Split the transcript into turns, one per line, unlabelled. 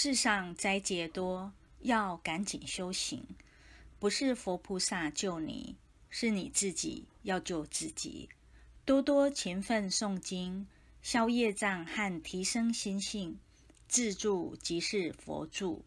世上灾劫多，要赶紧修行。不是佛菩萨救你，是你自己要救自己。多多勤奋诵经，消业障和提升心性，自助即是佛助。